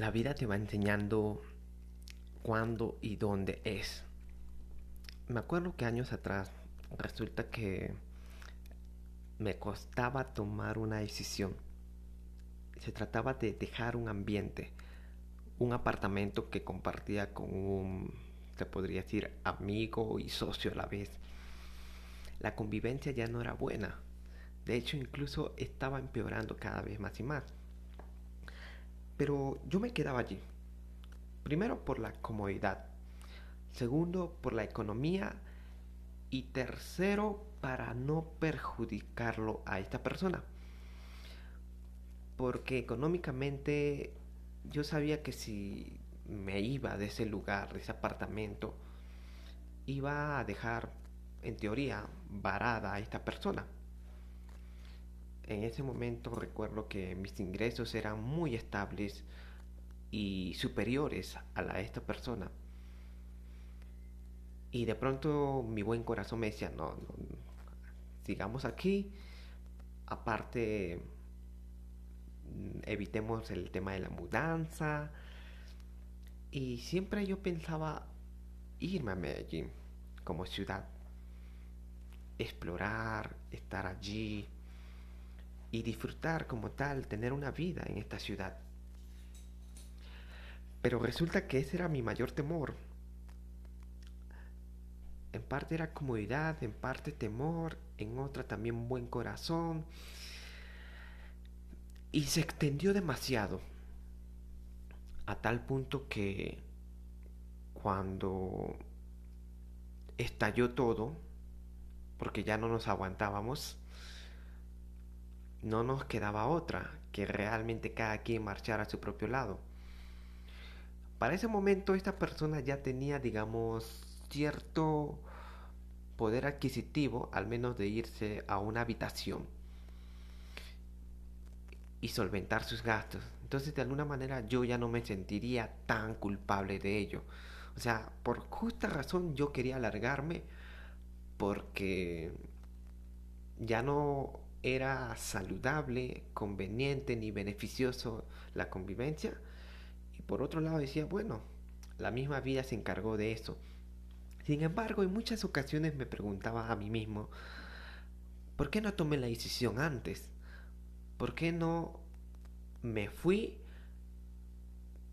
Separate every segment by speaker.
Speaker 1: la vida te va enseñando cuándo y dónde es. Me acuerdo que años atrás resulta que me costaba tomar una decisión. Se trataba de dejar un ambiente, un apartamento que compartía con un, se podría decir, amigo y socio a la vez. La convivencia ya no era buena. De hecho, incluso estaba empeorando cada vez más y más. Pero yo me quedaba allí. Primero por la comodidad. Segundo por la economía. Y tercero para no perjudicarlo a esta persona. Porque económicamente yo sabía que si me iba de ese lugar, de ese apartamento, iba a dejar, en teoría, varada a esta persona. En ese momento recuerdo que mis ingresos eran muy estables y superiores a la de esta persona. Y de pronto mi buen corazón me decía, no, no sigamos aquí. Aparte, evitemos el tema de la mudanza. Y siempre yo pensaba irme a Medellín como ciudad. Explorar, estar allí y disfrutar como tal, tener una vida en esta ciudad. Pero resulta que ese era mi mayor temor. En parte era comodidad, en parte temor, en otra también buen corazón. Y se extendió demasiado. A tal punto que cuando estalló todo, porque ya no nos aguantábamos, no nos quedaba otra que realmente cada quien marchara a su propio lado. Para ese momento esta persona ya tenía, digamos, cierto poder adquisitivo, al menos de irse a una habitación y solventar sus gastos. Entonces, de alguna manera, yo ya no me sentiría tan culpable de ello. O sea, por justa razón yo quería alargarme porque ya no era saludable, conveniente ni beneficioso la convivencia. Y por otro lado decía, bueno, la misma vida se encargó de eso. Sin embargo, en muchas ocasiones me preguntaba a mí mismo, ¿por qué no tomé la decisión antes? ¿Por qué no me fui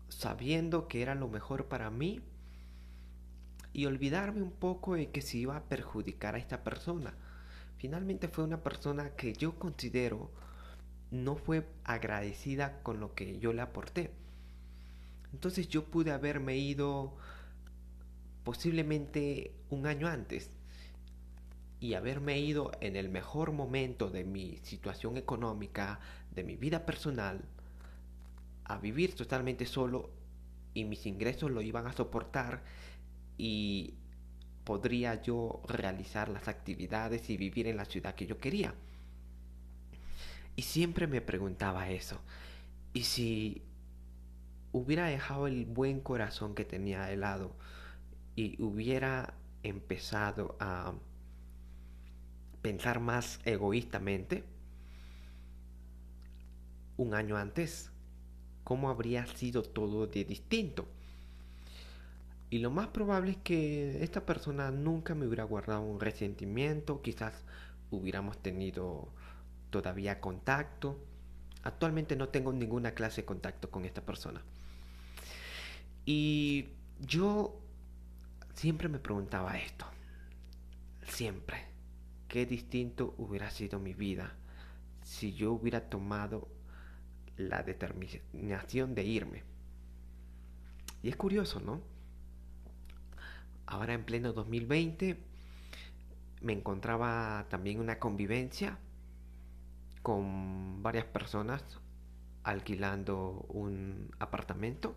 Speaker 1: sabiendo que era lo mejor para mí y olvidarme un poco de que se iba a perjudicar a esta persona? Finalmente fue una persona que yo considero no fue agradecida con lo que yo le aporté. Entonces yo pude haberme ido posiblemente un año antes y haberme ido en el mejor momento de mi situación económica, de mi vida personal, a vivir totalmente solo y mis ingresos lo iban a soportar y podría yo realizar las actividades y vivir en la ciudad que yo quería. Y siempre me preguntaba eso. ¿Y si hubiera dejado el buen corazón que tenía de lado y hubiera empezado a pensar más egoístamente un año antes, ¿cómo habría sido todo de distinto? Y lo más probable es que esta persona nunca me hubiera guardado un resentimiento, quizás hubiéramos tenido todavía contacto. Actualmente no tengo ninguna clase de contacto con esta persona. Y yo siempre me preguntaba esto. Siempre. Qué distinto hubiera sido mi vida si yo hubiera tomado la determinación de irme. Y es curioso, ¿no? Ahora en pleno 2020 me encontraba también una convivencia con varias personas alquilando un apartamento.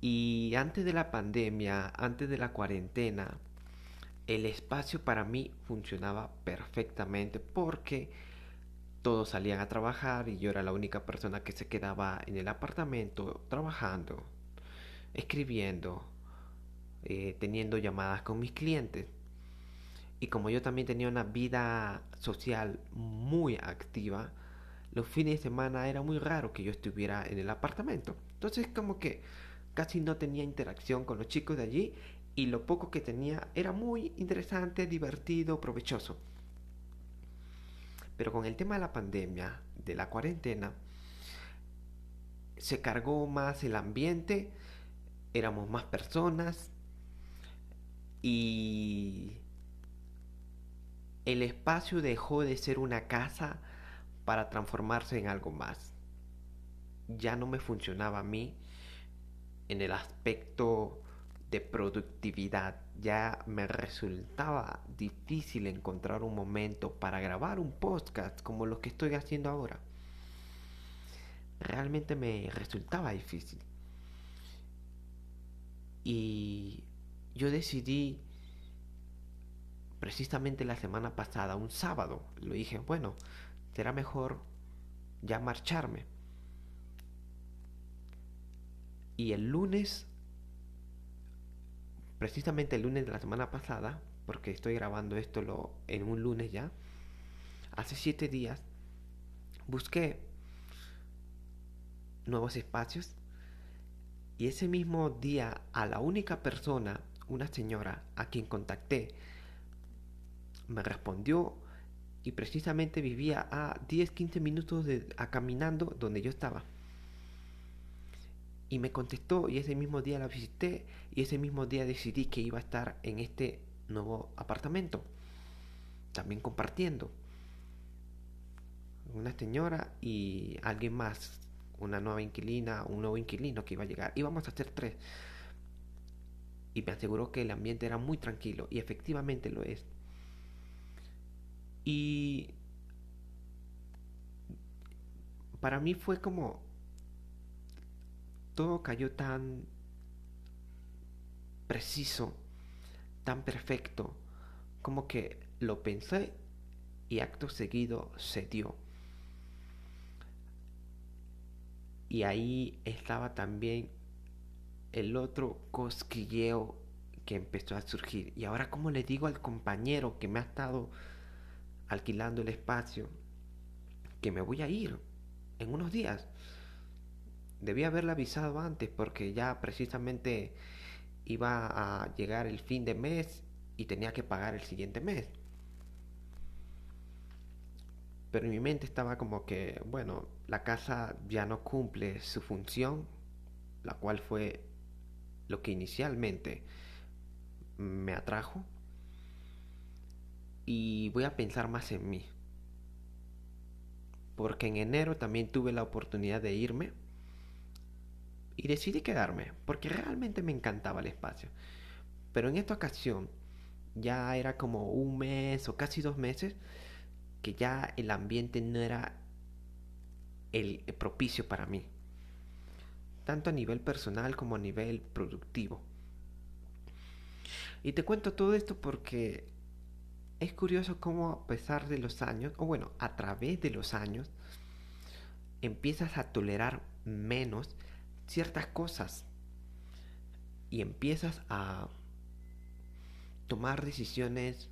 Speaker 1: Y antes de la pandemia, antes de la cuarentena, el espacio para mí funcionaba perfectamente porque todos salían a trabajar y yo era la única persona que se quedaba en el apartamento trabajando, escribiendo, eh, teniendo llamadas con mis clientes. Y como yo también tenía una vida social muy activa, los fines de semana era muy raro que yo estuviera en el apartamento. Entonces como que casi no tenía interacción con los chicos de allí y lo poco que tenía era muy interesante, divertido, provechoso. Pero con el tema de la pandemia, de la cuarentena, se cargó más el ambiente, éramos más personas y el espacio dejó de ser una casa para transformarse en algo más. Ya no me funcionaba a mí en el aspecto de productividad. Ya me resultaba difícil encontrar un momento para grabar un podcast como lo que estoy haciendo ahora. Realmente me resultaba difícil. Y yo decidí precisamente la semana pasada, un sábado, lo dije, bueno, será mejor ya marcharme. Y el lunes, precisamente el lunes de la semana pasada, porque estoy grabando esto lo, en un lunes ya, hace siete días, busqué nuevos espacios y ese mismo día a la única persona, una señora a quien contacté, me respondió y precisamente vivía a 10-15 minutos de, a caminando donde yo estaba. Y me contestó y ese mismo día la visité y ese mismo día decidí que iba a estar en este nuevo apartamento. También compartiendo. Una señora y alguien más. Una nueva inquilina, un nuevo inquilino que iba a llegar. Íbamos a ser tres. Y me aseguró que el ambiente era muy tranquilo. Y efectivamente lo es. Y para mí fue como todo cayó tan preciso, tan perfecto, como que lo pensé y acto seguido se dio. Y ahí estaba también el otro cosquilleo que empezó a surgir. Y ahora, como le digo al compañero que me ha estado alquilando el espacio, que me voy a ir en unos días. Debía haberle avisado antes porque ya precisamente iba a llegar el fin de mes y tenía que pagar el siguiente mes. Pero en mi mente estaba como que, bueno, la casa ya no cumple su función, la cual fue lo que inicialmente me atrajo y voy a pensar más en mí. Porque en enero también tuve la oportunidad de irme y decidí quedarme porque realmente me encantaba el espacio. Pero en esta ocasión ya era como un mes o casi dos meses que ya el ambiente no era el propicio para mí. Tanto a nivel personal como a nivel productivo. Y te cuento todo esto porque es curioso cómo a pesar de los años, o bueno, a través de los años, empiezas a tolerar menos ciertas cosas y empiezas a tomar decisiones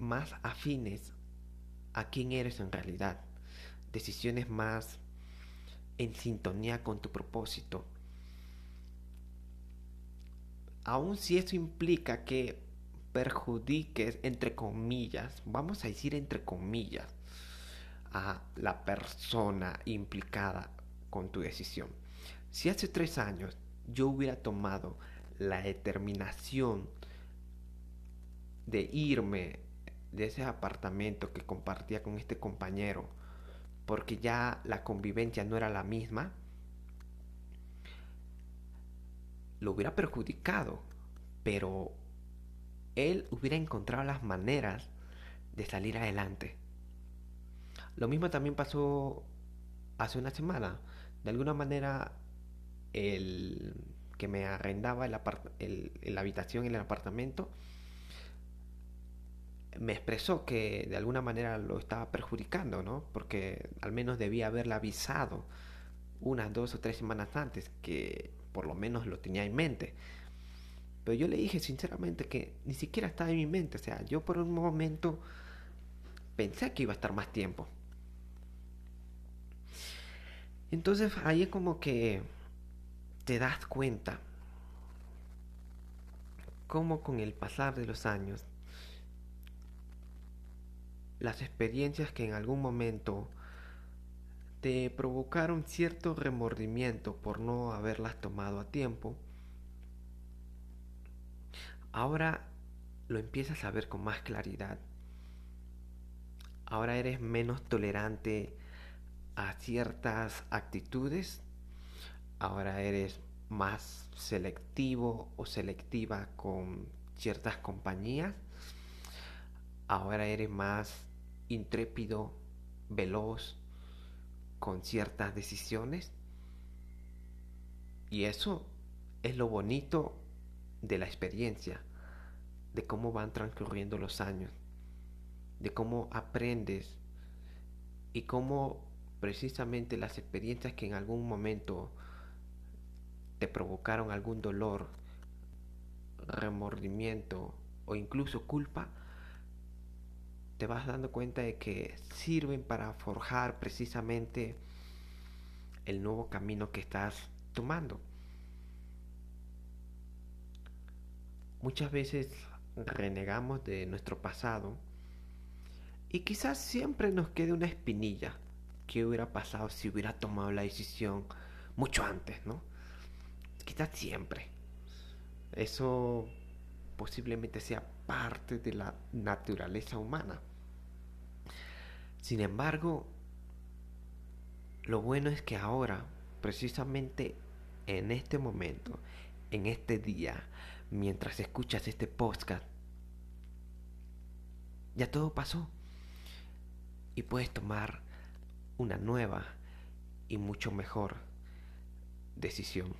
Speaker 1: más afines a quién eres en realidad, decisiones más en sintonía con tu propósito. Aun si eso implica que perjudiques, entre comillas, vamos a decir entre comillas, a la persona implicada con tu decisión. Si hace tres años yo hubiera tomado la determinación de irme de ese apartamento que compartía con este compañero, porque ya la convivencia no era la misma, lo hubiera perjudicado, pero él hubiera encontrado las maneras de salir adelante. Lo mismo también pasó hace una semana. De alguna manera, el que me arrendaba el la habitación en el apartamento me expresó que de alguna manera lo estaba perjudicando, ¿no? Porque al menos debía haberle avisado unas dos o tres semanas antes que por lo menos lo tenía en mente. Pero yo le dije sinceramente que ni siquiera estaba en mi mente. O sea, yo por un momento pensé que iba a estar más tiempo. Entonces ahí es como que te das cuenta cómo con el pasar de los años las experiencias que en algún momento te provocaron cierto remordimiento por no haberlas tomado a tiempo, ahora lo empiezas a ver con más claridad. Ahora eres menos tolerante a ciertas actitudes. Ahora eres más selectivo o selectiva con ciertas compañías. Ahora eres más intrépido, veloz con ciertas decisiones. Y eso es lo bonito de la experiencia, de cómo van transcurriendo los años, de cómo aprendes y cómo precisamente las experiencias que en algún momento te provocaron algún dolor, remordimiento o incluso culpa, te vas dando cuenta de que sirven para forjar precisamente el nuevo camino que estás tomando. Muchas veces renegamos de nuestro pasado y quizás siempre nos quede una espinilla que hubiera pasado si hubiera tomado la decisión mucho antes, ¿no? Quizás siempre. Eso posiblemente sea parte de la naturaleza humana. Sin embargo, lo bueno es que ahora, precisamente en este momento, en este día, mientras escuchas este podcast, ya todo pasó y puedes tomar una nueva y mucho mejor decisión.